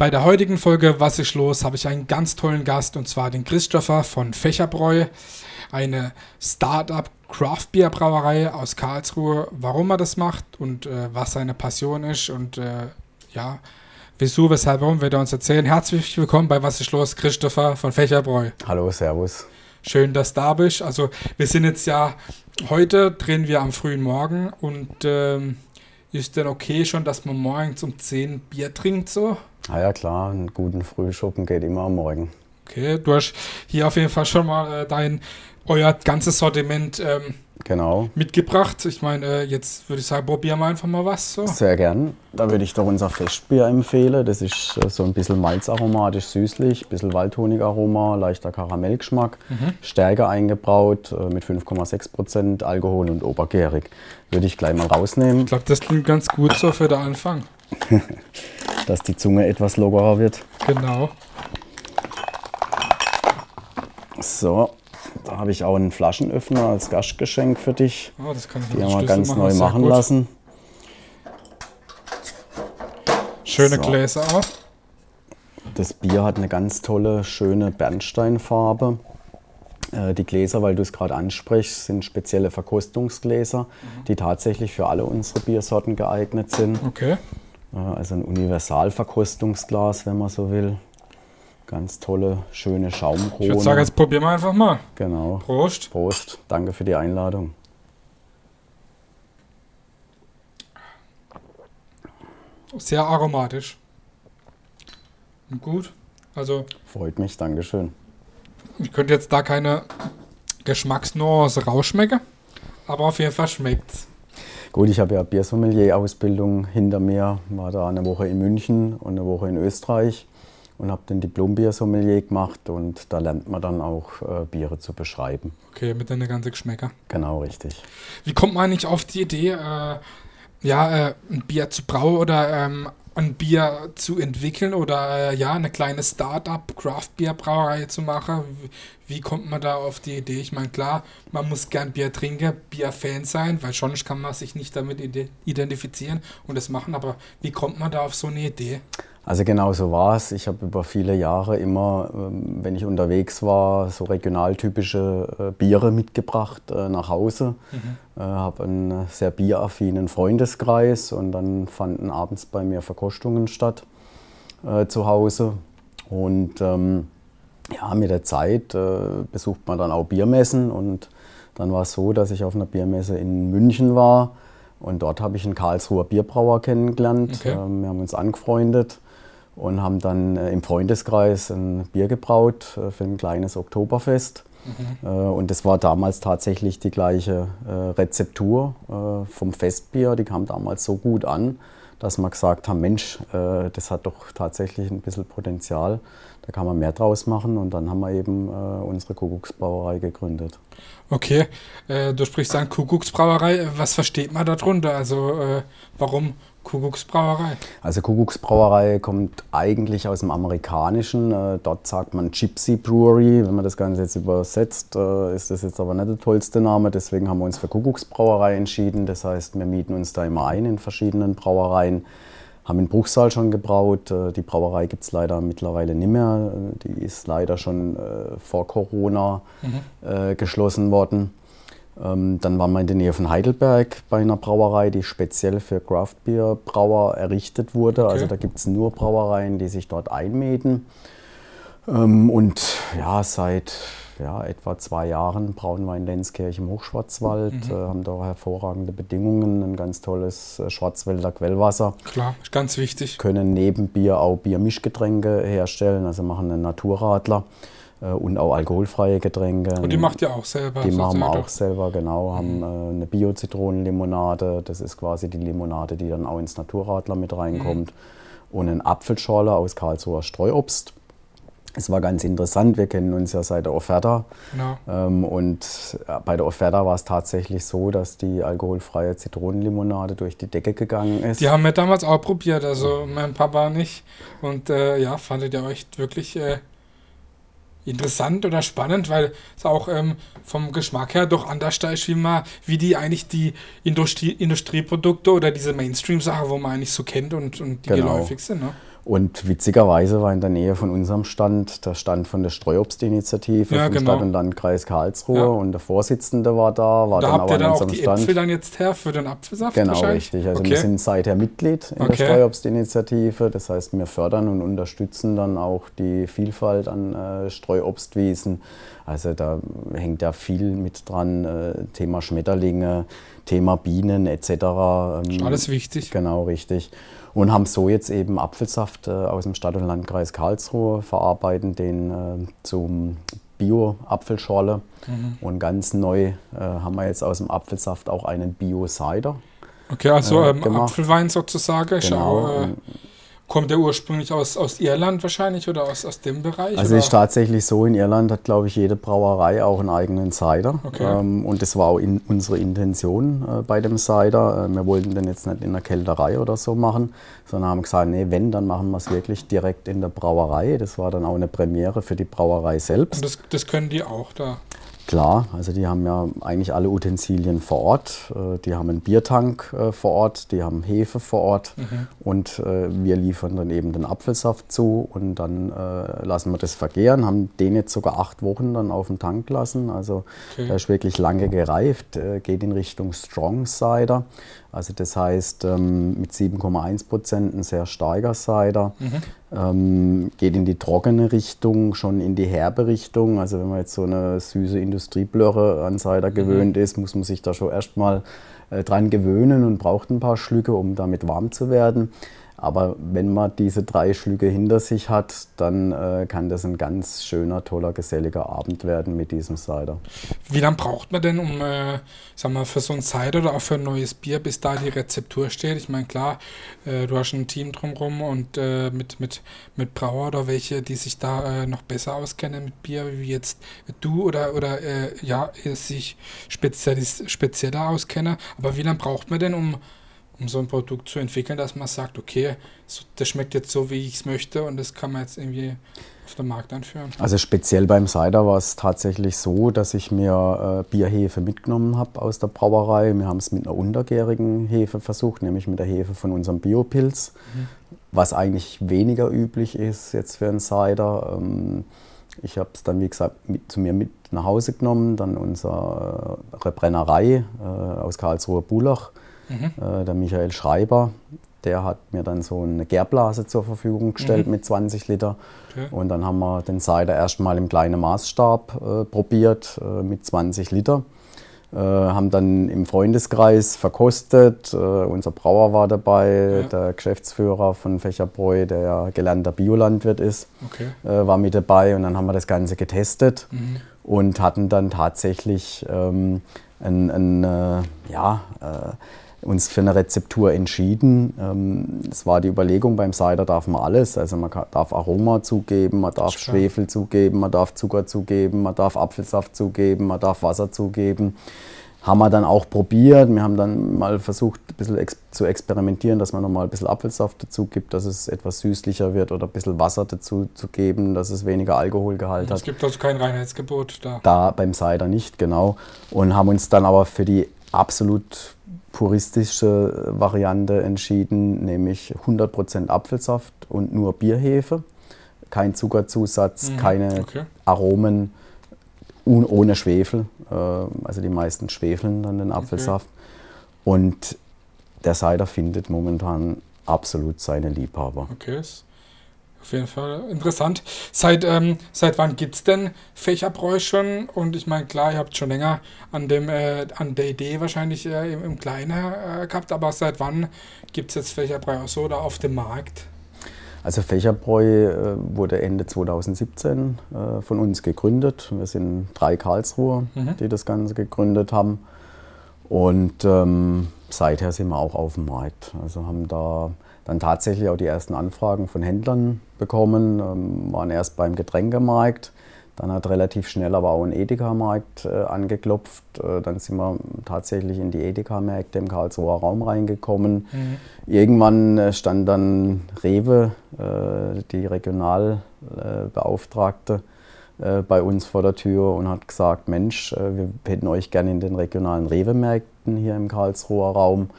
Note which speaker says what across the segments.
Speaker 1: Bei der heutigen Folge Was ist los, habe ich einen ganz tollen Gast und zwar den Christopher von Fächerbräu, eine Startup Craft Beer Brauerei aus Karlsruhe. Warum er das macht und äh, was seine Passion ist und äh, ja, wieso, weshalb, warum wird er uns erzählen. Herzlich willkommen bei Was ist los, Christopher von Fächerbräu.
Speaker 2: Hallo, Servus.
Speaker 1: Schön, dass du da bist. Also wir sind jetzt ja heute drehen wir am frühen Morgen und ähm, ist denn okay schon, dass man morgens um 10 Bier trinkt so?
Speaker 2: Ah ja, klar, einen guten Frühschuppen geht immer am Morgen.
Speaker 1: Okay, du hast hier auf jeden Fall schon mal äh, dein, euer ganzes Sortiment ähm,
Speaker 2: genau.
Speaker 1: mitgebracht. Ich meine, äh, jetzt würde ich sagen, probieren wir einfach mal was. So.
Speaker 2: Sehr gern. Da würde ich doch unser Festbier empfehlen. Das ist äh, so ein bisschen malzaromatisch, süßlich, ein bisschen Waldhonigaroma, leichter Karamellgeschmack,
Speaker 1: Mhm.
Speaker 2: stärker eingebraut äh, mit 5,6% Alkohol und obergärig. Würde ich gleich mal rausnehmen,
Speaker 1: Ich glaube, das klingt ganz gut so für den Anfang.
Speaker 2: dass die Zunge etwas lockerer wird.
Speaker 1: Genau.
Speaker 2: So, da habe ich auch einen Flaschenöffner als Gastgeschenk für dich.
Speaker 1: Oh, das kann ich
Speaker 2: Die haben wir ganz neu
Speaker 1: Sehr
Speaker 2: machen
Speaker 1: gut.
Speaker 2: lassen.
Speaker 1: Schöne
Speaker 2: So.
Speaker 1: Gläser auch.
Speaker 2: Das Bier hat eine ganz tolle, schöne Bernsteinfarbe. Äh, Die Gläser, weil du es gerade ansprichst, sind spezielle Verkostungsgläser, die tatsächlich für alle unsere Biersorten geeignet sind.
Speaker 1: Okay.
Speaker 2: Äh, Also ein Universalverkostungsglas, wenn man so will. Ganz tolle, schöne Schaumkrone.
Speaker 1: Ich würde sagen, jetzt probieren wir einfach mal.
Speaker 2: genau.
Speaker 1: Prost.
Speaker 2: Prost, danke für die Einladung.
Speaker 1: Sehr aromatisch. Und gut. Also,
Speaker 2: Freut mich, Dankeschön.
Speaker 1: ich könnte jetzt da keine Geschmacksnuance rausschmecken, aber auf jeden Fall schmeckt's.
Speaker 2: Gut, ich habe ja Biersommelier-Ausbildung hinter mir, war da eine Woche in München und eine Woche in Österreich und habe den Diplom-Biersommelier gemacht und da lernt man dann auch äh, Biere zu beschreiben.
Speaker 1: Okay, mit den ganzen Geschmäcker.
Speaker 2: Genau, richtig.
Speaker 1: Wie kommt man nicht auf die Idee, äh, ja, äh, ein Bier zu brauen oder ähm, ein Bier zu entwickeln oder äh, ja, eine kleine Start-up Craft Beer Brauerei zu machen? Wie, wie kommt man da auf die Idee? Ich meine, klar, man muss gern Bier trinken, Bier-Fan sein, weil sonst kann man sich nicht damit ide identifizieren und das machen, aber wie kommt man da auf so eine Idee?
Speaker 2: Also genau so war es. Ich habe über viele Jahre immer, ähm, wenn ich unterwegs war, so regionaltypische äh, Biere mitgebracht äh, nach Hause. Äh, habe einen sehr bieraffinen Freundeskreis und dann fanden abends bei mir Verkostungen statt äh, zu Hause. Und ähm, ja, mit der Zeit äh, besucht man dann auch Biermessen und dann war es so, dass ich auf einer Biermesse in München war und dort habe ich einen Karlsruher Bierbrauer kennengelernt.
Speaker 1: Okay.
Speaker 2: Ähm, wir haben uns angefreundet und haben dann äh, im Freundeskreis ein Bier gebraut äh, für ein kleines Oktoberfest. Äh, und das war damals tatsächlich die gleiche Rezeptur vom Festbier. Die kam damals so gut an, dass wir gesagt haben, Mensch, das hat doch tatsächlich ein bisschen Potenzial. Da kann man mehr draus machen. Und dann haben wir eben unsere Kuckucksbrauerei gegründet.
Speaker 1: Okay, du sprichst an Kuckucksbrauerei. Was versteht man darunter? Also, warum Kuckucksbrauerei?
Speaker 2: Also Kuckucksbrauerei kommt eigentlich aus dem Amerikanischen. Äh, Dort sagt man Gypsy Brewery. Wenn man das Ganze jetzt übersetzt, äh, ist das jetzt aber nicht der tollste Name. Deswegen haben wir uns für Kuckucksbrauerei entschieden. Das heißt, wir mieten uns da immer ein in verschiedenen Brauereien. Haben in Bruchsal schon gebraut. Äh, Die Brauerei gibt es leider mittlerweile nicht mehr. Die ist leider schon vor Corona äh, geschlossen worden. Ähm, Dann waren wir in der Nähe von Heidelberg bei einer Brauerei, die speziell für Craft-Bier-Brauer errichtet wurde.
Speaker 1: Okay.
Speaker 2: Also da gibt es nur Brauereien, die sich dort einmieten. Ähm, Und ja, seit ja, etwa zwei Jahren brauen wir in Lenzkirch im Hochschwarzwald, äh, haben da hervorragende Bedingungen, ein ganz tolles äh, Schwarzwälder Quellwasser
Speaker 1: Klar, ist ganz wichtig.
Speaker 2: können neben Bier auch Biermischgetränke herstellen, also machen einen Naturradler und auch alkoholfreie Getränke.
Speaker 1: Und die macht ihr auch selber.
Speaker 2: Die machen wir auch selber, genau. Haben äh, eine Bio-Zitronenlimonade, das ist quasi die Limonade, die dann auch ins Naturradler mit reinkommt. Und ein Apfelschorle aus Karlsruher Streuobst. Es war ganz interessant, wir kennen uns ja seit der Offerta.
Speaker 1: Genau.
Speaker 2: Ähm, und äh, bei der Offerta war es tatsächlich so, dass die alkoholfreie Zitronenlimonade durch die Decke gegangen ist.
Speaker 1: Die haben wir damals auch probiert, also mein Papa und ich. Und äh, ja, fandet ihr euch wirklich äh, interessant oder spannend, weil es auch ähm, vom Geschmack her doch anders da ist, wie, man, wie die eigentlich die Industrie, Industrieprodukte oder diese Mainstream-Sachen, wo man eigentlich so kennt und, und die
Speaker 2: Genau.
Speaker 1: geläufig sind. Ne?
Speaker 2: Und witzigerweise war in der Nähe von unserem Stand der Stand von der Streuobstinitiative
Speaker 1: Ja,
Speaker 2: vom
Speaker 1: genau.
Speaker 2: Stadt- und Landkreis Karlsruhe
Speaker 1: Ja.
Speaker 2: und der Vorsitzende war da, war
Speaker 1: Da
Speaker 2: dann
Speaker 1: habt ihr
Speaker 2: aber
Speaker 1: dann
Speaker 2: an
Speaker 1: auch die
Speaker 2: Stand.
Speaker 1: Äpfel dann jetzt her für den Apfelsaft
Speaker 2: Genau, richtig. Also
Speaker 1: okay.
Speaker 2: wir sind seither Mitglied in
Speaker 1: Okay.
Speaker 2: der Streuobstinitiative. Das heißt, wir fördern und unterstützen dann auch die Vielfalt an äh, Streuobstwiesen. Also da hängt ja viel mit dran, äh, Thema Schmetterlinge, Thema Bienen etc. Ähm,
Speaker 1: alles wichtig.
Speaker 2: Genau, richtig. Und haben so jetzt eben Apfelsaft äh, aus dem Stadt- und Landkreis Karlsruhe, verarbeiten den äh, zum Bio-Apfelschorle.
Speaker 1: Mhm.
Speaker 2: Und ganz neu äh, haben wir jetzt aus dem Apfelsaft auch einen Bio-Cider.
Speaker 1: Okay, also
Speaker 2: äh,
Speaker 1: ähm. Apfelwein sozusagen.
Speaker 2: Genau.
Speaker 1: auch, kommt der ursprünglich aus, aus Irland wahrscheinlich oder aus, aus dem Bereich?
Speaker 2: Also
Speaker 1: oder?
Speaker 2: ist tatsächlich so, in Irland hat, glaube ich, jede Brauerei auch einen eigenen Cider.
Speaker 1: Okay.
Speaker 2: Ähm, und das war auch in, unsere Intention äh, bei dem Cider. Äh, wir wollten den jetzt nicht in der Kälterei oder so machen, sondern haben gesagt, nee, wenn, dann machen wir es wirklich direkt in der Brauerei. Das war dann auch eine Premiere für die Brauerei selbst.
Speaker 1: Und das, das können die auch da.
Speaker 2: Klar, also die haben ja eigentlich alle Utensilien vor Ort. Äh, Die haben einen Biertank äh, vor Ort, die haben Hefe vor Ort
Speaker 1: Mhm.
Speaker 2: und äh, wir liefern dann eben den Apfelsaft zu und dann lassen wir das vergären, haben den jetzt sogar acht Wochen dann auf dem Tank gelassen. Also
Speaker 1: Okay.
Speaker 2: der ist wirklich lange gereift, geht in Richtung Strong Cider. Also das heißt ähm, mit 7,1 Prozent ein sehr starker Cider. Ähm, geht in die trockene Richtung, schon in die herbe Richtung. Also wenn man jetzt so eine süße Industrieblöre an Cider gewöhnt ist, muss man sich da schon erstmal äh, dran gewöhnen und braucht ein paar Schlücke, um damit warm zu werden. Aber wenn man diese drei Schlücke hinter sich hat, dann äh, kann das ein ganz schöner, toller, geselliger Abend werden mit diesem Cider.
Speaker 1: Wie lange braucht man denn, um, äh, sag mal, für so ein Cider oder auch für ein neues Bier, bis da die Rezeptur steht? Ich meine, klar, äh, du hast ein Team drumherum und äh, mit, mit, mit Brauer oder welche, die sich da äh, noch besser auskennen mit Bier, wie jetzt du oder, oder äh, ja, sich spezieller auskennen. Aber wie lange braucht man denn, um, um so ein Produkt zu entwickeln, dass man sagt, okay, das schmeckt jetzt so, wie ich es möchte und das kann man jetzt irgendwie auf den Markt einführen?
Speaker 2: Also speziell beim Cider war es tatsächlich so, dass ich mir äh, Bierhefe mitgenommen habe aus der Brauerei. Wir haben es mit einer untergärigen Hefe versucht, nämlich mit der Hefe von unserem Biopilz, was eigentlich weniger üblich ist jetzt für einen Cider. Ähm, ich habe es dann, wie gesagt, mit, zu mir mit nach Hause genommen, dann unsere Brennerei äh, aus Karlsruhe Bulach, äh, der Michael Schreiber, der hat mir dann so eine Gärblase zur Verfügung gestellt mit 20 Liter.
Speaker 1: Okay.
Speaker 2: Und dann haben wir den Cider erstmal im kleinen Maßstab äh, probiert äh, mit 20 Liter. Äh, haben dann im Freundeskreis verkostet. Äh, unser Brauer war dabei,
Speaker 1: Ja.
Speaker 2: der Geschäftsführer von Fächerbräu, der ja gelernter Biolandwirt ist,
Speaker 1: Okay.
Speaker 2: äh, war mit dabei. Und dann haben wir das Ganze getestet
Speaker 1: Mhm.
Speaker 2: und hatten dann tatsächlich ähm, ein, ein, ja, uns für eine Rezeptur entschieden. Ähm, es war die Überlegung, beim Cider darf man alles. Also man darf Aroma zugeben, man darf
Speaker 1: Spannend.
Speaker 2: Schwefel zugeben, man darf Zucker zugeben, man darf Apfelsaft zugeben, man darf Wasser zugeben. Haben wir dann auch probiert. Wir haben dann mal versucht, ein bisschen zu experimentieren, dass man nochmal ein bisschen Apfelsaft dazu gibt, dass es etwas süßlicher wird oder ein bisschen Wasser dazu zu geben, dass es weniger Alkoholgehalt hat.
Speaker 1: Es gibt also kein Reinheitsgebot da.
Speaker 2: Da beim Cider nicht, genau. Und haben uns dann aber für die absolut puristische Variante entschieden, nämlich 100% Apfelsaft und nur Bierhefe. Kein Zuckerzusatz,
Speaker 1: Mhm,
Speaker 2: keine
Speaker 1: okay.
Speaker 2: Aromen, ohne Schwefel. Äh, Also die meisten schwefeln dann den Apfelsaft. Und der Cider findet momentan absolut seine Liebhaber.
Speaker 1: Okay, auf jeden Fall interessant. Seit, ähm, seit wann gibt es denn Fächerbräu schon? Und ich meine, klar, ihr habt schon länger an, dem, äh, an der Idee wahrscheinlich äh, im, im Kleinen äh, gehabt, aber seit wann gibt es jetzt Fächerbräu auch so oder auf dem Markt?
Speaker 2: Also Fächerbräu äh, wurde Ende 2017 äh, von uns gegründet. Wir sind drei Karlsruher,
Speaker 1: Mhm.
Speaker 2: die das Ganze gegründet haben. Und ähm, seither sind wir auch auf dem Markt. Also haben da dann tatsächlich auch die ersten Anfragen von Händlern bekommen, ähm, waren erst beim Getränkemarkt, dann hat relativ schnell aber auch ein Edeka-Markt äh, angeklopft. Äh, dann sind wir tatsächlich in die Edeka-Märkte im Karlsruher Raum reingekommen. Irgendwann äh, stand dann Rewe, die Regionalbeauftragte, bei uns vor der Tür und hat gesagt, Mensch, wir hätten euch gerne in den regionalen Rewe-Märkten hier im Karlsruher Raum.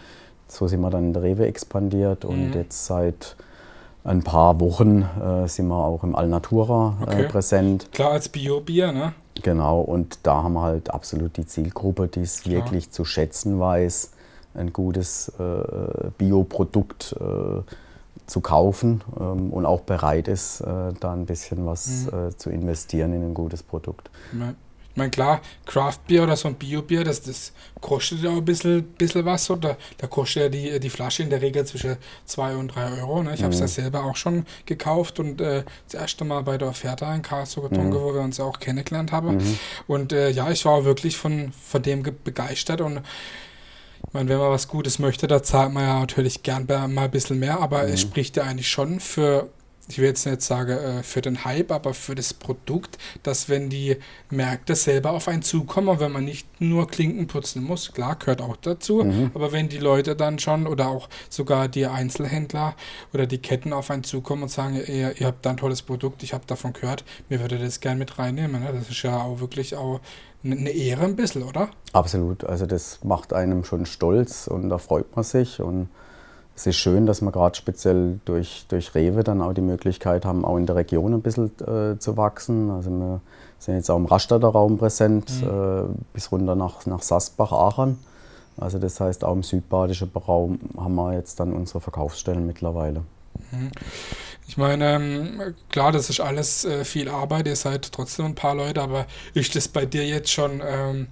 Speaker 2: So sind wir dann in der Rewe expandiert und
Speaker 1: Mhm.
Speaker 2: jetzt seit ein paar Wochen äh, sind wir auch im Alnatura äh, okay. präsent.
Speaker 1: Klar, als Bio-Bier, ne?
Speaker 2: Genau, und da haben wir halt absolut die Zielgruppe, die es wirklich zu schätzen weiß, ein gutes äh, Bioprodukt äh, zu kaufen ähm, und auch bereit ist, äh, da ein bisschen was mhm. Äh, zu investieren in ein gutes Produkt.
Speaker 1: Ja. Ich meine, klar, Craft Beer oder so ein Bio-Bier, das, das kostet ja auch ein bisschen, bisschen was. Oder da kostet ja die, die Flasche in der Regel zwischen 2 und 3 Euro. Ne? Ich habe es ja mhm. selber auch schon gekauft und äh, das erste Mal bei der Offerte in Karlsruhe getrunken, mhm. wo wir uns auch kennengelernt haben. Mhm. Und äh, ja, ich war auch wirklich von, von dem begeistert und ich meine, wenn man was Gutes möchte, da zahlt man ja natürlich gern mal ein bisschen mehr, aber mhm. es spricht ja eigentlich schon für ich will jetzt nicht sagen äh, für den Hype, aber für das Produkt, dass wenn die Märkte selber auf einen zukommen, wenn man nicht nur Klinken putzen muss, klar, gehört auch dazu, mhm. aber wenn die Leute dann schon oder auch sogar die Einzelhändler oder die Ketten auf einen zukommen und sagen, ihr, ihr habt da ein tolles Produkt, ich habe davon gehört, mir würde das gerne mit reinnehmen. Ne? Das ist ja auch wirklich auch eine Ehre ein bisschen, oder?
Speaker 2: Absolut, also das macht einem schon stolz und da freut man sich und es ist schön, dass wir gerade speziell durch, durch Rewe dann auch die Möglichkeit haben, auch in der Region ein bisschen äh, zu wachsen. Also wir sind jetzt auch im Rastatter Raum präsent, mhm. äh, bis runter nach, nach Sasbach, Aachen. Also das heißt, auch im südbadischen Raum haben wir jetzt dann unsere Verkaufsstellen mittlerweile.
Speaker 1: Mhm. Ich meine, ähm, klar, das ist alles äh, viel Arbeit, ihr seid trotzdem ein paar Leute, aber ist das bei dir jetzt schon ähm, äh,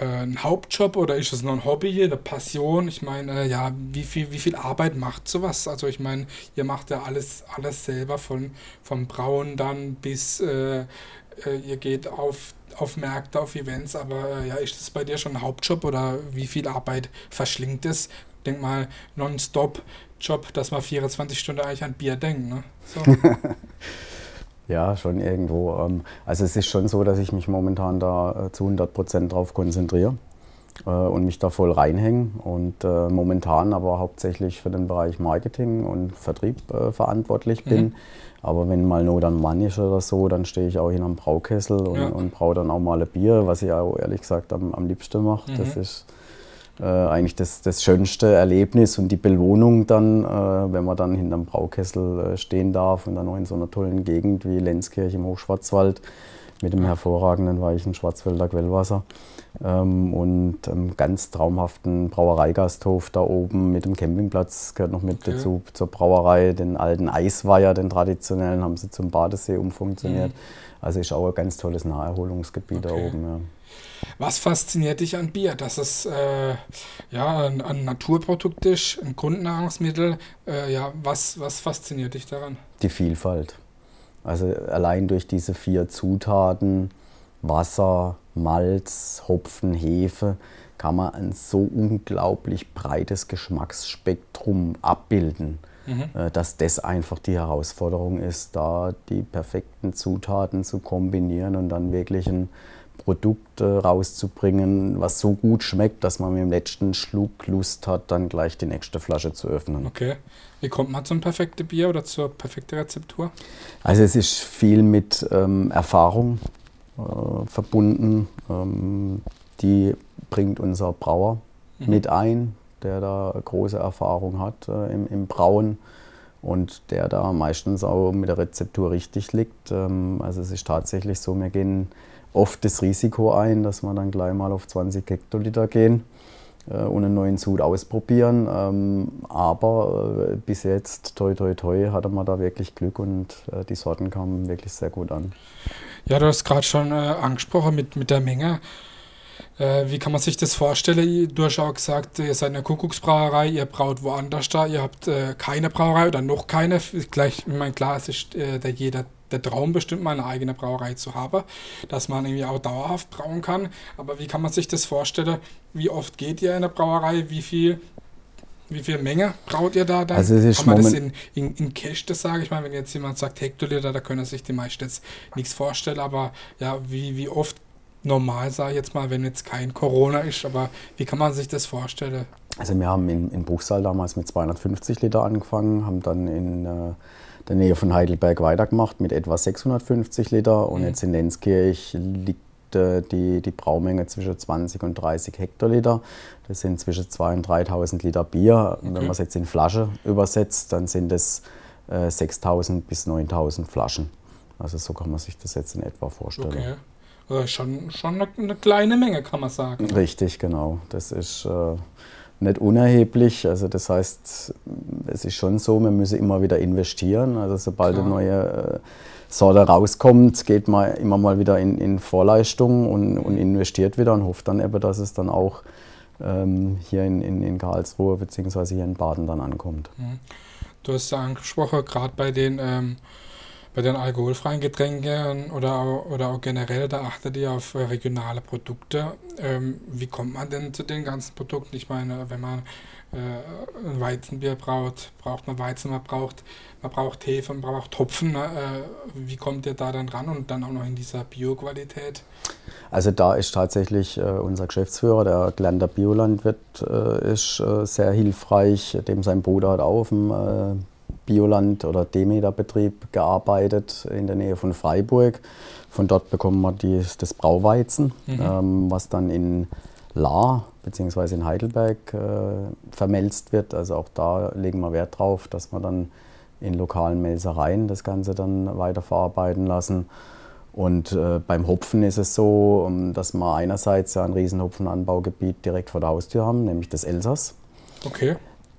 Speaker 1: ein Hauptjob oder ist es nur ein Hobby, eine Passion? Ich meine, äh, ja, wie viel, wie viel Arbeit macht sowas? Also ich meine, ihr macht ja alles, alles selber von vom Brauen dann bis äh, äh, ihr geht auf, auf Märkte, auf Events, aber äh, ja, ist das bei dir schon ein Hauptjob oder wie viel Arbeit verschlingt es? Denk mal, nonstop Job, dass man 24 Stunden eigentlich an Bier denkt, ne? So.
Speaker 2: Ja, schon irgendwo. Ähm, also es ist schon so, dass ich mich momentan da äh, zu 100 Prozent drauf konzentriere äh, und mich da voll reinhänge und äh, momentan aber hauptsächlich für den Bereich Marketing und Vertrieb verantwortlich bin. Mhm. Aber wenn mal Not an Mann ist oder so, dann stehe ich auch in einem Braukessel und, ja. und braue dann auch mal ein Bier, was ich auch ehrlich gesagt am, am liebsten mache. Mhm. Das ist eigentlich das, das schönste Erlebnis und die Belohnung dann, äh, wenn man dann hinterm Braukessel äh, stehen darf und dann noch in so einer tollen Gegend wie Lenzkirch im Hochschwarzwald mit dem hervorragenden weichen Schwarzwälder Quellwasser ähm, und einem ganz traumhaften Brauereigasthof da oben mit dem Campingplatz gehört noch mit okay. dazu zur Brauerei, den alten Eisweiher, den traditionellen, haben sie zum Badesee umfunktioniert. Mhm. Also ist auch ein ganz tolles Naherholungsgebiet okay. da oben. Ja.
Speaker 1: Was fasziniert dich an Bier? Dass es äh, ja, ein, ein, Naturprodukt ist, ein Grundnahrungsmittel. Äh, ja, was, was fasziniert dich daran?
Speaker 2: Die Vielfalt. Also allein durch diese vier Zutaten, Wasser, Malz, Hopfen, Hefe, kann man ein so unglaublich breites Geschmacksspektrum abbilden, mhm. Äh, dass das einfach die Herausforderung ist, da die perfekten Zutaten zu kombinieren und dann wirklich ein Produkt rauszubringen, was so gut schmeckt, dass man mit dem letzten Schluck Lust hat, dann gleich die nächste Flasche zu öffnen.
Speaker 1: Okay. Wie kommt man zum perfekten Bier oder zur perfekten Rezeptur?
Speaker 2: Also es ist viel mit ähm, Erfahrung äh, verbunden. Ähm, die bringt unser Brauer mhm. mit ein, der da große Erfahrung hat äh, im, im Brauen und der da meistens auch mit der Rezeptur richtig liegt. Ähm, also es ist tatsächlich so, wir gehen oft das Risiko ein, dass wir dann gleich mal auf 20 Hektoliter gehen äh, und einen neuen Sud ausprobieren. Ähm, aber äh, bis jetzt, toi toi toi, hatte man da wirklich Glück und äh, die Sorten kamen wirklich sehr gut an.
Speaker 1: Ja, du hast gerade schon angesprochen mit, mit der Menge. Wie kann man sich das vorstellen? Du hast auch gesagt, ihr seid eine Kuckucksbrauerei, ihr braut woanders da, ihr habt keine Brauerei oder noch keine. Gleich, ich meine, klar, es ist der jeder der Traum bestimmt mal eine eigene Brauerei zu haben, dass man irgendwie auch dauerhaft brauen kann. Aber wie kann man sich das vorstellen? Wie oft geht ihr in der Brauerei? Wie viel, wie viel Menge braut ihr da dann?
Speaker 2: Also es ist
Speaker 1: kann man das in, in, in Cash, das sage ich mal, wenn jetzt jemand sagt Hektoliter, da können sich die meisten jetzt nichts vorstellen. Aber ja, wie, wie oft normal, sage ich jetzt mal, wenn jetzt kein Corona ist, aber wie kann man sich das vorstellen?
Speaker 2: Also wir haben in, in Bruchsal damals mit 250 Liter angefangen, haben dann in äh, der Nähe von Heidelberg weitergemacht mit etwa 650 Liter und mhm. jetzt in Lenzkirch liegt äh, die, die Braumenge zwischen 20 und 30 Hektoliter. Das sind zwischen 2.000 und 3.000 Liter Bier. Okay. Wenn man es jetzt in Flasche übersetzt, dann sind es äh, 6.000 bis 9.000 Flaschen. Also so kann man sich das jetzt in etwa vorstellen.
Speaker 1: Okay. Also schon, schon eine, eine kleine Menge, kann man sagen.
Speaker 2: Richtig, genau. Das ist äh, nicht unerheblich. Also das heißt, es ist schon so, man müsse immer wieder investieren. Also sobald
Speaker 1: Klar.
Speaker 2: eine neue äh, Sorte rauskommt, geht man immer mal wieder in, in Vorleistung und, und investiert wieder und hofft dann eben, dass es dann auch ähm, hier in, in, in Karlsruhe bzw. hier in Baden dann ankommt.
Speaker 1: Du hast ja angesprochen, gerade bei den ähm, bei den alkoholfreien Getränken oder, oder auch generell, da achtet ihr auf äh, regionale Produkte. Ähm, wie kommt man denn zu den ganzen Produkten? Ich meine, wenn man äh, ein Weizenbier braucht, braucht man Weizen, man braucht, man braucht Hefe, man braucht Hopfen. Ne? Äh, wie kommt ihr da dann ran und dann auch noch in dieser Bio-Qualität?
Speaker 2: Also da ist tatsächlich äh, unser Geschäftsführer, der gelernter Biolandwirt, äh, ist äh, sehr hilfreich. Dem sein Bruder hat auf dem Bioland- oder Demeter-Betrieb gearbeitet in der Nähe von Freiburg. Von dort bekommen wir die, das Brauweizen,
Speaker 1: Mhm.
Speaker 2: ähm, was dann in Lahr bzw. in Heidelberg äh, vermelzt wird. Also auch da legen wir Wert drauf, dass wir dann in lokalen Melzereien das Ganze dann weiterverarbeiten lassen. Und äh, beim Hopfen ist es so, um, dass wir einerseits ja ein Riesenhopfenanbaugebiet direkt vor der Haustür haben, nämlich das Elsass.
Speaker 1: Okay.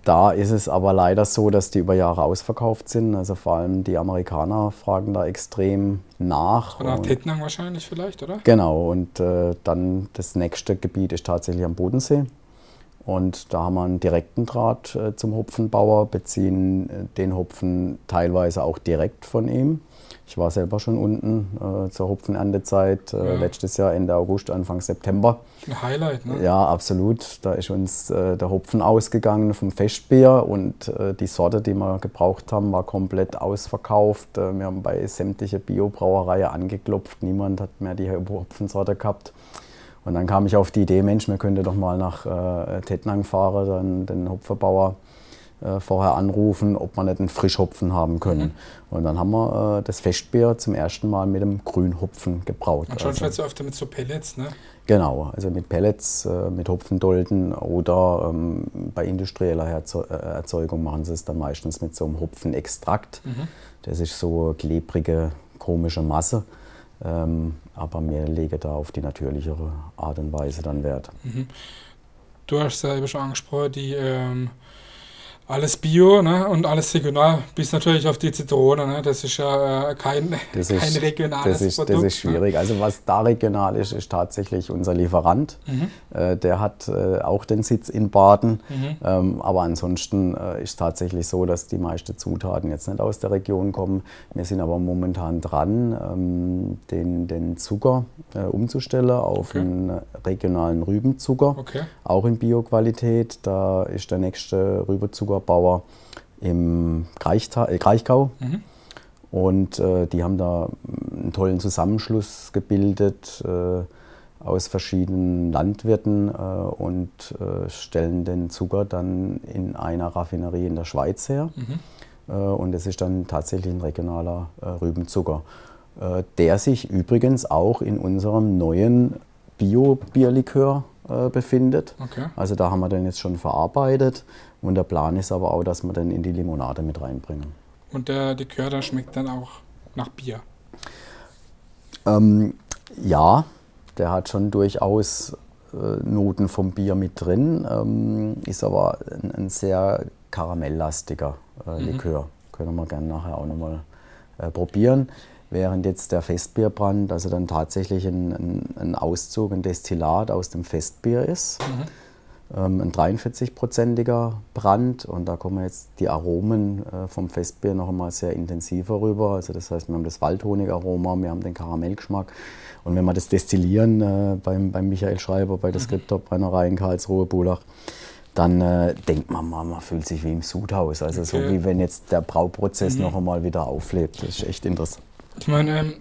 Speaker 2: Da ist es aber leider so, dass die über Jahre ausverkauft sind. Also vor allem die Amerikaner fragen da extrem nach.
Speaker 1: Oder
Speaker 2: Und-
Speaker 1: Tettnang wahrscheinlich vielleicht, oder?
Speaker 2: Genau, und äh, dann das nächste Gebiet ist tatsächlich am Bodensee. Und da haben wir einen direkten Draht äh, zum Hopfenbauer, beziehen äh, den Hopfen teilweise auch direkt von ihm. Ich war selber schon unten äh, zur Hopfenerntezeit, äh,
Speaker 1: Ja.
Speaker 2: letztes Jahr Ende August, Anfang September.
Speaker 1: Ein Highlight, ne?
Speaker 2: Ja, absolut. Da ist uns äh, der Hopfen ausgegangen vom Festbier und äh, die Sorte, die wir gebraucht haben, war komplett ausverkauft. Äh, wir haben bei sämtlichen Biobrauereien angeklopft. Niemand hat mehr die Hopfensorte gehabt. Und dann kam ich auf die Idee, Mensch, wir könnten doch mal nach äh, Tettnang fahren, dann den Hopferbauer äh, vorher anrufen, ob wir nicht einen Frischhopfen haben können. Und dann haben wir äh, das Festbier zum ersten Mal mit dem Grünhopfen gebraut.
Speaker 1: Man schon
Speaker 2: Also-
Speaker 1: so öfter mit so Pellets, ne?
Speaker 2: Genau, also mit Pellets, äh, mit Hopfendolden oder ähm, bei industrieller Herzo äh, Erzeugung machen sie es dann meistens mit so einem Hopfenextrakt. Das ist so klebrige, komische Masse. Ähm, aber wir legen da auf die natürlichere Art und Weise dann Wert.
Speaker 1: Du hast ja eben schon angesprochen, die ähm, alles Bio ne? und alles regional, bis natürlich auf die Zitrone. Ne? Das ist ja äh, kein,
Speaker 2: Das
Speaker 1: kein
Speaker 2: ist,
Speaker 1: regionales
Speaker 2: das ist,
Speaker 1: Produkt.
Speaker 2: das ist schwierig. Also was da regional ist, ist tatsächlich unser Lieferant. Äh, der hat äh, auch den Sitz in Baden. Ähm, aber ansonsten äh, ist es tatsächlich so, dass die meisten Zutaten jetzt nicht aus der Region kommen. Wir sind aber momentan dran, ähm, den, den Zucker äh, umzustellen auf
Speaker 1: Okay.
Speaker 2: einen regionalen Rübenzucker.
Speaker 1: Ne? Okay.
Speaker 2: Auch in Bioqualität. Da ist der nächste Rübenzuckerbauer im Kraichta äh, Kraichgau.
Speaker 1: Mhm.
Speaker 2: Und äh, die haben da einen tollen Zusammenschluss gebildet äh, aus verschiedenen Landwirten äh, und äh, stellen den Zucker dann in einer Raffinerie in der Schweiz her. Äh, und es ist dann tatsächlich ein regionaler Rübenzucker, der sich übrigens auch in unserem neuen Bio-Bierlikör befindet.
Speaker 1: Okay.
Speaker 2: Also da haben wir den jetzt schon verarbeitet. Und der Plan ist aber auch, dass wir den in die Limonade mit reinbringen.
Speaker 1: Und der Likör, der schmeckt dann auch nach Bier.
Speaker 2: Ähm, ja, der hat schon durchaus äh, Noten vom Bier mit drin, ähm, ist aber ein, ein sehr karamelllastiger äh, Likör. Können wir gerne nachher auch nochmal äh, probieren. Während jetzt der Festbierbrand, also dann tatsächlich ein, ein, ein Auszug, ein Destillat aus dem Festbier ist. Ähm, ein 43-prozentiger Brand und da kommen jetzt die Aromen äh, vom Festbier noch einmal sehr intensiver rüber. Also das heißt, wir haben das Waldhonigaroma, wir haben den Karamellgeschmack und wenn wir das destillieren äh, beim, beim Michael Schreiber bei der Skriptor-Brennerei in Karlsruhe, Bulach, dann äh, denkt man mal, man fühlt sich wie im Sudhaus. Also so
Speaker 1: Okay.
Speaker 2: wie wenn jetzt der Brauprozess noch einmal wieder auflebt. Das ist echt interessant.
Speaker 1: Ich meine, ähm,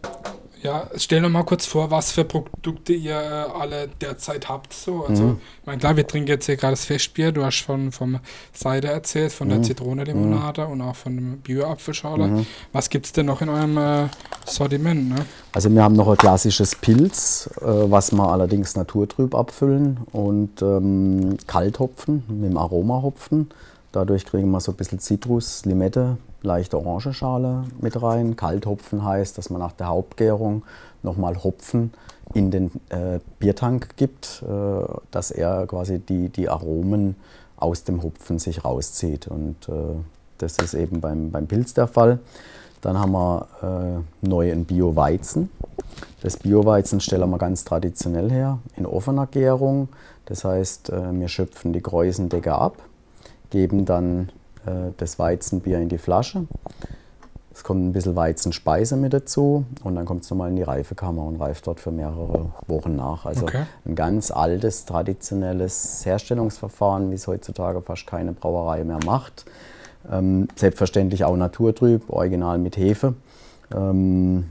Speaker 1: ja, stell noch mal kurz vor, was für Produkte ihr äh, alle derzeit habt. So. Also,
Speaker 2: Mhm.
Speaker 1: ich meine, klar, wir trinken jetzt hier gerade das Festbier. Du hast von vom Cider erzählt, von
Speaker 2: Mhm.
Speaker 1: der Zitronenlimonade und auch von dem Bio-Apfelschorle.
Speaker 2: Mhm.
Speaker 1: Was gibt es denn noch in eurem äh, Sortiment? Ne?
Speaker 2: Also wir haben noch ein klassisches Pilz, äh, was wir allerdings naturtrüb abfüllen und ähm, Kalthopfen mit dem Aromahopfen. Dadurch kriegen wir so ein bisschen Zitrus, Limette, leichte Orangenschale mit rein. Kalthopfen heißt, dass man nach der Hauptgärung nochmal Hopfen in den äh, Biertank gibt, äh, dass er quasi die, die Aromen aus dem Hopfen sich rauszieht. Und äh, das ist eben beim, beim Pilz der Fall. Dann haben wir äh, neu Bio-Weizen. Das Bio-Weizen stellen wir ganz traditionell her, in offener Gärung. Das heißt, äh, wir schöpfen die Kräusendecke ab, geben dann das Weizenbier in die Flasche. Es kommt ein bisschen Weizenspeise mit dazu und dann kommt es nochmal in die Reifekammer und reift dort für mehrere Wochen nach. Also okay. ein ganz altes, traditionelles Herstellungsverfahren, wie es heutzutage fast keine Brauerei mehr macht. Ähm, selbstverständlich auch naturtrüb, original mit Hefe. Ähm,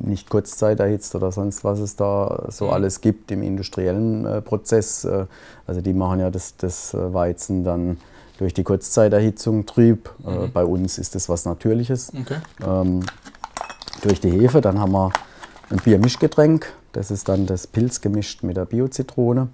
Speaker 2: nicht Kurzzeit erhitzt oder sonst was es da so mhm. alles gibt im industriellen äh, Prozess. Äh, also die machen ja das, das äh, Weizen dann durch die Kurzzeiterhitzung trüb. Äh, mhm. Äh, bei uns ist das was Natürliches. Okay. Ähm, durch die Hefe, dann haben wir ein Biermischgetränk. Das ist dann das Pilz gemischt mit der Biozitrone.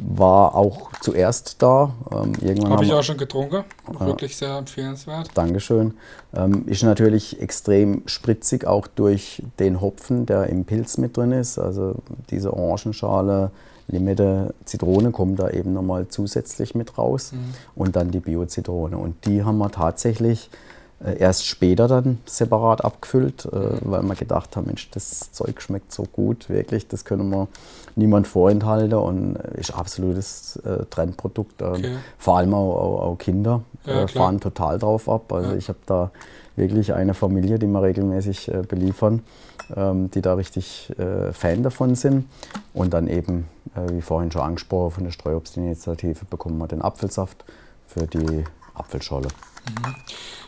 Speaker 2: War auch zuerst da.
Speaker 1: Ähm, Habe ich auch schon getrunken. Wirklich sehr empfehlenswert.
Speaker 2: Dankeschön. Ähm, ist natürlich extrem spritzig, auch durch den Hopfen, der im Pilz mit drin ist. Also diese Orangenschale, Limette, Zitrone kommt da eben nochmal zusätzlich mit raus mhm. und dann die Bio-Zitrone. Und die haben wir tatsächlich äh, erst später dann separat abgefüllt, äh, mhm. weil wir gedacht haben, Mensch, das Zeug schmeckt so gut, wirklich, das können wir niemand vorenthalten und ist absolutes äh, Trendprodukt. Ähm, okay. Vor allem auch, auch, auch Kinder ja, fahren total drauf ab. Also ja. ich habe da wirklich eine Familie, die wir regelmäßig beliefern die da richtig äh, Fan davon sind. Und dann eben, äh, wie vorhin schon angesprochen, von der Streuobstinitiative bekommen wir den Apfelsaft für die Apfelscholle. Mhm.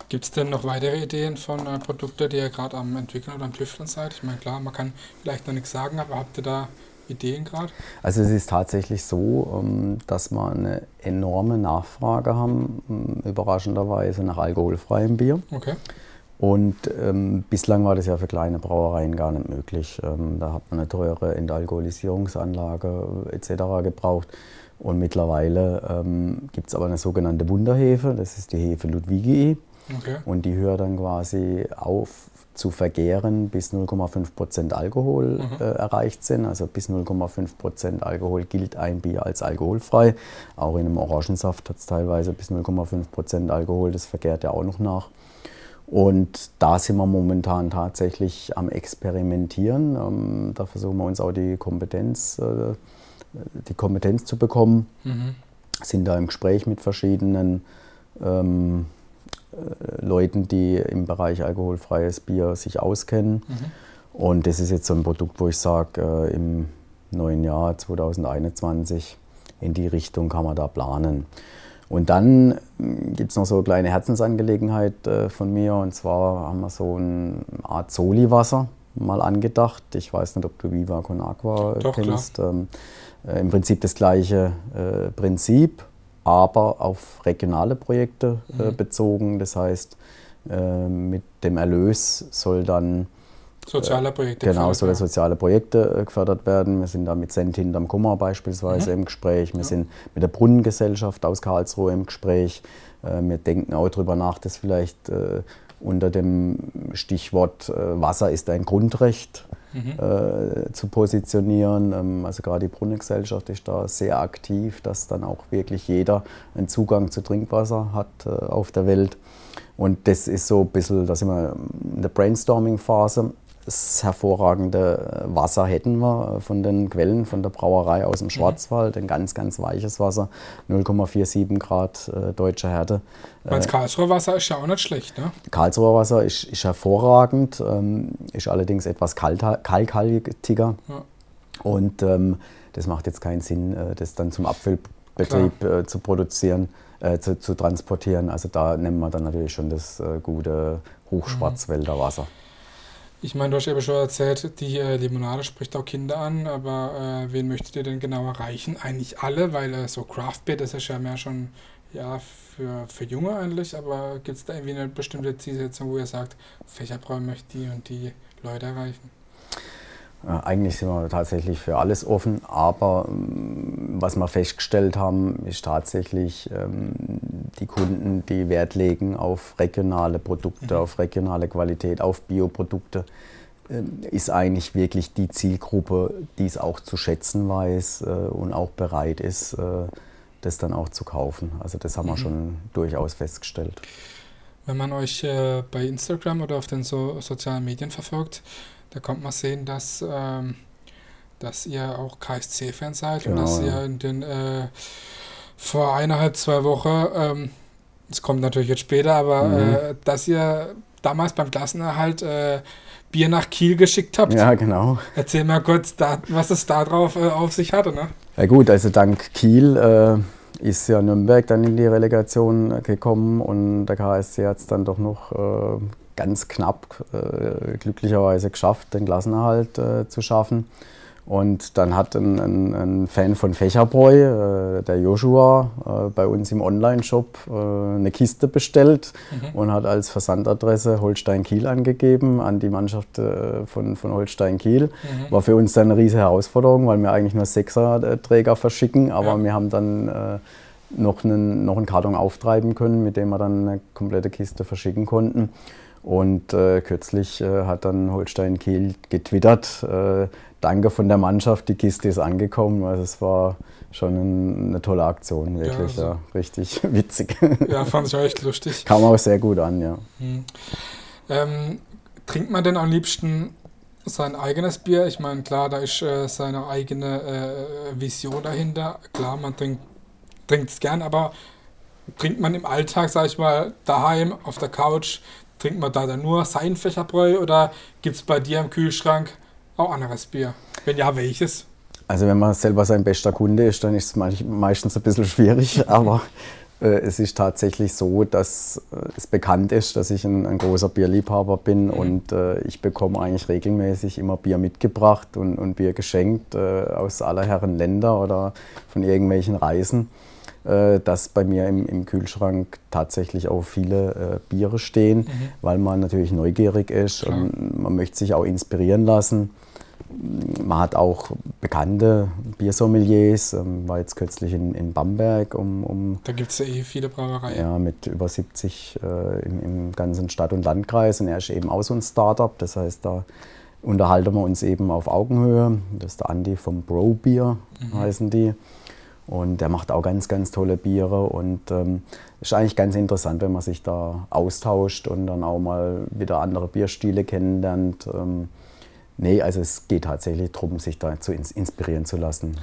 Speaker 1: Gibt es denn noch weitere Ideen von äh, Produkten, die ihr gerade am entwickeln oder am Tüfteln seid? Ich meine, klar, man kann vielleicht noch nichts sagen, aber habt ihr da Ideen gerade?
Speaker 2: Also es ist tatsächlich so, ähm, dass wir eine enorme Nachfrage haben, ähm, überraschenderweise nach alkoholfreiem Bier. Okay. Und ähm, bislang war das ja für kleine Brauereien gar nicht möglich. Ähm, da hat man eine teure Entalkoholisierungsanlage etc. gebraucht. Und mittlerweile ähm, gibt es aber eine sogenannte Wunderhefe, das ist die Hefe Ludwigii. Okay. Und die hört dann quasi auf zu vergären, bis 0,5% Alkohol mhm. äh, erreicht sind. Also bis 0,5% Alkohol gilt ein Bier als alkoholfrei. Auch in einem Orangensaft hat es teilweise bis 0,5% Alkohol, das vergärt ja auch noch nach. Und da sind wir momentan tatsächlich am Experimentieren. Ähm, da versuchen wir uns auch die Kompetenz, äh, die Kompetenz zu bekommen. Mhm. Sind da im Gespräch mit verschiedenen ähm, äh, Leuten, die im Bereich alkoholfreies Bier sich auskennen. Mhm. Und das ist jetzt so ein Produkt, wo ich sage, äh, im neuen Jahr 2021 in die Richtung kann man da planen. Und dann hm, gibt es noch so eine kleine Herzensangelegenheit äh, von mir. Und zwar haben wir so eine Art Soli-Wasser mal angedacht. Ich weiß nicht, ob du Viva Con Aqua Doch, kennst. Ähm, äh, Im Prinzip das gleiche äh, Prinzip, aber auf regionale Projekte äh, mhm. bezogen. Das heißt, äh, mit dem Erlös soll dann
Speaker 1: Soziale Projekte.
Speaker 2: Genau, soll soziale Projekte äh, gefördert werden. Wir sind da mit Cent hinterm Kummer beispielsweise mhm. im Gespräch. Wir ja. sind mit der Brunnengesellschaft aus Karlsruhe im Gespräch. Äh, wir denken auch darüber nach, dass vielleicht äh, unter dem Stichwort Wasser ist ein Grundrecht mhm. zu positionieren. Ähm, also gerade die Brunnengesellschaft ist da sehr aktiv, dass dann auch wirklich jeder einen Zugang zu Trinkwasser hat auf der Welt. Und das ist so ein bisschen, da sind wir in der Brainstorming-Phase das hervorragende Wasser hätten wir von den Quellen von der Brauerei aus dem mhm. Schwarzwald. Ein ganz, ganz weiches Wasser, 0,47 Grad äh, deutsche Härte.
Speaker 1: Das äh, Karlsruher Wasser ist ja auch nicht schlecht, ne?
Speaker 2: Karlsruher Wasser ist, ist hervorragend, ähm, ist allerdings etwas kalkhaltiger. Ja. Und ähm, das macht jetzt keinen Sinn, äh, das dann zum Abfüllbetrieb äh, zu produzieren. Äh, zu, zu, transportieren. Also da nehmen wir dann natürlich schon das äh, gute Hochschwarzwälder Wasser.
Speaker 1: Ich meine, du hast eben schon erzählt, die äh, Limonade spricht auch Kinder an, aber äh, wen möchtet ihr denn genau erreichen? Eigentlich alle, weil äh, so Craft Beer, das ist ja mehr schon ja, für, für Junge eigentlich, aber gibt es da irgendwie eine bestimmte Zielsetzung, wo ihr sagt, Fächerbrau möchte die und die Leute erreichen?
Speaker 2: Eigentlich sind wir tatsächlich für alles offen, aber ähm, was wir festgestellt haben, ist tatsächlich ähm, die Kunden, die Wert legen auf regionale Produkte, mhm. auf regionale Qualität, auf Bioprodukte, ähm, ist eigentlich wirklich die Zielgruppe, die es auch zu schätzen weiß äh, und auch bereit ist, äh, das dann auch zu kaufen. Also das haben wir mhm. schon durchaus festgestellt.
Speaker 1: Wenn man euch äh, bei Instagram oder auf den so sozialen Medien verfolgt, da kommt man sehen, dass, ähm, dass ihr auch KSC-Fan seid genau, und dass ihr in den äh, vor eineinhalb, zwei Wochen, ähm, es ähm, kommt natürlich jetzt später, aber mhm. äh, dass ihr damals beim Klassenerhalt äh, Bier nach Kiel geschickt habt.
Speaker 2: Ja, genau.
Speaker 1: Erzähl mal kurz, da, was es da drauf äh, auf sich hatte, ne?
Speaker 2: Ja gut, also dank Kiel äh, ist ja Nürnberg dann in die Relegation gekommen und der KSC hat es dann doch noch äh, ganz knapp äh, glücklicherweise geschafft, den Klassenerhalt äh, zu schaffen. Und dann hat ein, ein, ein Fan von Fächerbräu, äh, der Joshua, äh, bei uns im Online-Shop äh, eine Kiste bestellt mhm. und hat als Versandadresse Holstein-Kiel angegeben an die Mannschaft äh, von, von Holstein-Kiel. Mhm. War für uns dann eine riesige Herausforderung, weil wir eigentlich nur Sechser-Träger verschicken, aber ja. wir haben dann äh, noch einen, noch einen Karton auftreiben können, mit dem wir dann eine komplette Kiste verschicken konnten. Und äh, kürzlich äh, hat dann Holstein Kiel getwittert, äh, danke von der Mannschaft, die Kiste ist angekommen. Also es war schon ein, eine tolle Aktion, wirklich, ja, also, ja, richtig witzig.
Speaker 1: Ja, fand ich auch echt lustig.
Speaker 2: Kam auch sehr gut an, ja.
Speaker 1: Hm. Ähm, trinkt man denn am liebsten sein eigenes Bier? Ich meine, klar, da ist äh, seine eigene äh, Vision dahinter. Klar, man trinkt es gern, aber trinkt man im Alltag, sag ich mal, daheim auf der Couch, trinkt man da dann nur sein Fächerbräu oder gibt es bei dir im Kühlschrank auch anderes Bier? Wenn ja, welches?
Speaker 2: Also wenn man selber sein bester Kunde ist, dann ist es meistens ein bisschen schwierig, aber äh, es ist tatsächlich so, dass äh, es bekannt ist, dass ich ein, ein großer Bierliebhaber bin mhm. und äh, ich bekomme eigentlich regelmäßig immer Bier mitgebracht und, und Bier geschenkt äh, aus aller Herren Länder oder von irgendwelchen Reisen. Äh, dass bei mir im, im, Kühlschrank tatsächlich auch viele äh, Biere stehen, mhm. weil man natürlich neugierig ist Klar. und man möchte sich auch inspirieren lassen. Man hat auch bekannte Biersommeliers, ähm, war jetzt kürzlich in, in Bamberg. Um, um,
Speaker 1: da gibt es ja eh viele Brauereien.
Speaker 2: Ja, mit über 70 äh, im, im, ganzen Stadt- und Landkreis. Und er ist eben auch so ein Startup, das heißt, da unterhalten wir uns eben auf Augenhöhe. Das ist der Andi vom Bro Bier, mhm. heißen die. Und der macht auch ganz, ganz tolle Biere. Und ähm, ist eigentlich ganz interessant, wenn man sich da austauscht und dann auch mal wieder andere Bierstile kennenlernt. Ähm, nee, also es geht tatsächlich darum, sich da zu inspirieren zu lassen.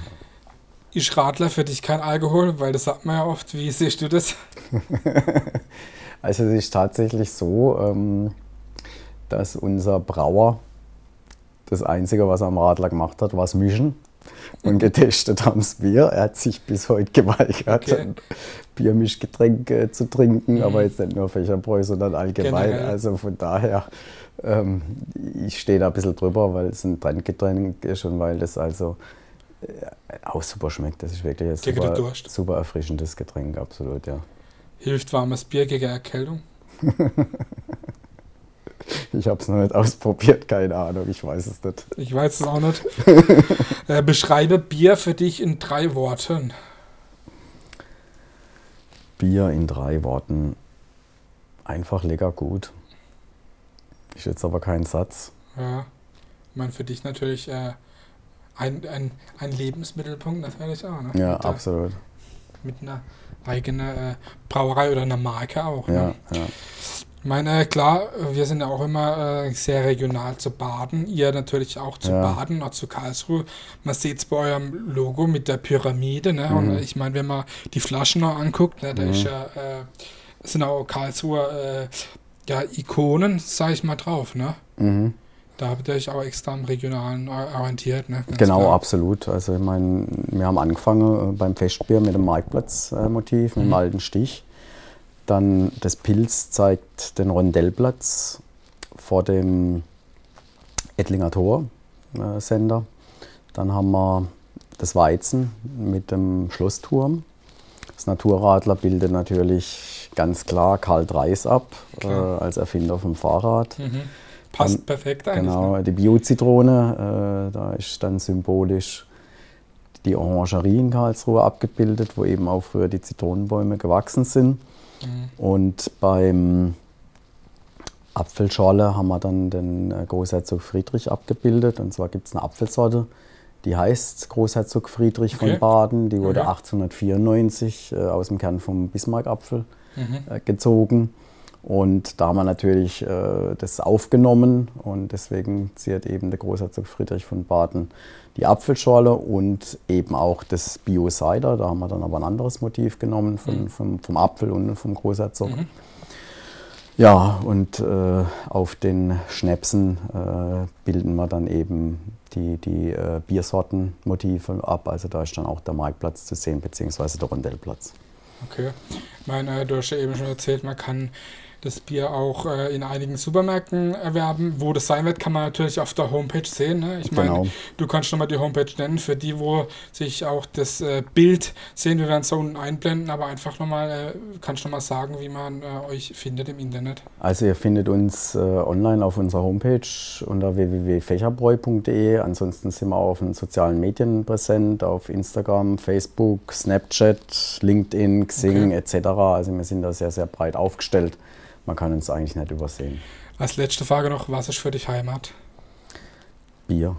Speaker 1: Ist Radler für dich kein Alkohol? Weil das sagt man ja oft. Wie siehst du das?
Speaker 2: also es ist tatsächlich so, ähm, dass unser Brauer das Einzige, was er am Radler gemacht hat, war das Mischen und getestet haben es Bier. Er hat sich bis heute geweigert, okay. Biermischgetränk äh, zu trinken, mhm. aber jetzt nicht nur Fächerbräu, sondern allgemein. Generell. Also von daher, ähm, ich stehe da ein bisschen drüber, weil es ein Trendgetränk ist und weil das also äh, auch super schmeckt. Das ist wirklich ein super, super erfrischendes Getränk, absolut, ja.
Speaker 1: Hilft warmes Bier gegen Erkältung?
Speaker 2: Ich habe es noch nicht ausprobiert, keine Ahnung, ich weiß es nicht.
Speaker 1: Ich weiß es auch nicht. äh, beschreibe Bier für dich in drei Worten.
Speaker 2: Bier in drei Worten. Einfach lecker gut. Ist jetzt aber kein Satz.
Speaker 1: Ja, ich meine, für dich natürlich äh, ein, ein, ein Lebensmittelpunkt natürlich auch. Ne?
Speaker 2: Ja, mit absolut.
Speaker 1: Der, mit einer eigenen äh, Brauerei oder einer Marke auch.
Speaker 2: Ja,
Speaker 1: ne?
Speaker 2: ja.
Speaker 1: Ich meine, klar, wir sind ja auch immer äh, sehr regional zu Baden. Ihr natürlich auch zu ja. Baden, auch zu Karlsruhe. Man sieht es bei eurem Logo mit der Pyramide. Ne? Mhm. Und ich meine, wenn man die Flaschen noch anguckt, ne, da mhm. ist ja, äh, sind auch Karlsruher äh, ja, Ikonen, sag ich mal, drauf. Ne?
Speaker 2: Mhm.
Speaker 1: Da habt ihr euch auch extra am Regionalen orientiert. Ne?
Speaker 2: genau, klar. absolut. Also ich meine, wir haben angefangen äh, beim Festbier mit dem Marktplatzmotiv, mit dem mhm. alten Stich. Dann das Pilz zeigt den Rondellplatz vor dem Ettlinger Tor äh, Sender. Dann haben wir das Weizen mit dem Schlossturm. Das Naturradler bildet natürlich ganz klar Karl Dreis ab, äh, als Erfinder vom Fahrrad.
Speaker 1: Mhm. Passt
Speaker 2: dann,
Speaker 1: perfekt
Speaker 2: eigentlich. Genau, ne? die Bio-Zitrone, äh, da ist dann symbolisch die Orangerie in Karlsruhe abgebildet, wo eben auch früher die Zitronenbäume gewachsen sind. Mhm. Und beim Apfelschorle haben wir dann den äh, Großherzog Friedrich abgebildet. Und zwar gibt es eine Apfelsorte, die heißt Großherzog Friedrich okay. von Baden. Die wurde okay. 1894 äh, aus dem Kern vom Bismarckapfel mhm. äh, gezogen. Und da haben wir natürlich äh, das aufgenommen und deswegen ziert eben der Großherzog Friedrich von Baden die Apfelschorle und eben auch das Bio-Cider. Da haben wir dann aber ein anderes Motiv genommen von, mhm. vom, vom Apfel und vom Großherzog. Mhm. Ja, und äh, auf den Schnäpsen äh, bilden wir dann eben die, die äh, Biersortenmotive ab. Also da ist dann auch der Marktplatz zu sehen, beziehungsweise der Rondellplatz.
Speaker 1: Okay. Ich meine, du hast ja eben schon erzählt, man kann das Bier auch äh, in einigen Supermärkten erwerben. Wo das sein wird, kann man natürlich auf der Homepage sehen. Ne? Ich meine, genau. du kannst nochmal die Homepage nennen, für die, wo sich auch das äh, Bild sehen. Wir werden es so unten einblenden, aber einfach nochmal, äh, kannst du nochmal sagen, wie man äh, euch findet im Internet?
Speaker 2: Also ihr findet uns äh, online auf unserer Homepage unter www.fächerbräu.de. Ansonsten sind wir auch auf den sozialen Medien präsent, auf Instagram, Facebook, Snapchat, LinkedIn, Xing okay. etc. Also wir sind da sehr, sehr breit aufgestellt man kann uns eigentlich nicht übersehen.
Speaker 1: Als letzte Frage noch, was ist für dich Heimat?
Speaker 2: Bier.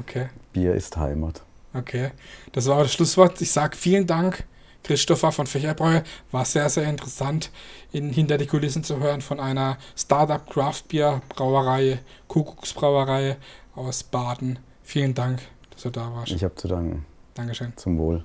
Speaker 1: Okay.
Speaker 2: Bier ist Heimat.
Speaker 1: Okay. Das war das Schlusswort. Ich sage vielen Dank, Christopher von Fächerbräu. War sehr, sehr interessant, in, hinter die Kulissen zu hören von einer Startup Craft Beer Brauerei, Kuckucksbrauerei aus Baden. Vielen Dank, dass du da warst.
Speaker 2: Ich habe zu danken.
Speaker 1: Dankeschön.
Speaker 2: Zum Wohl.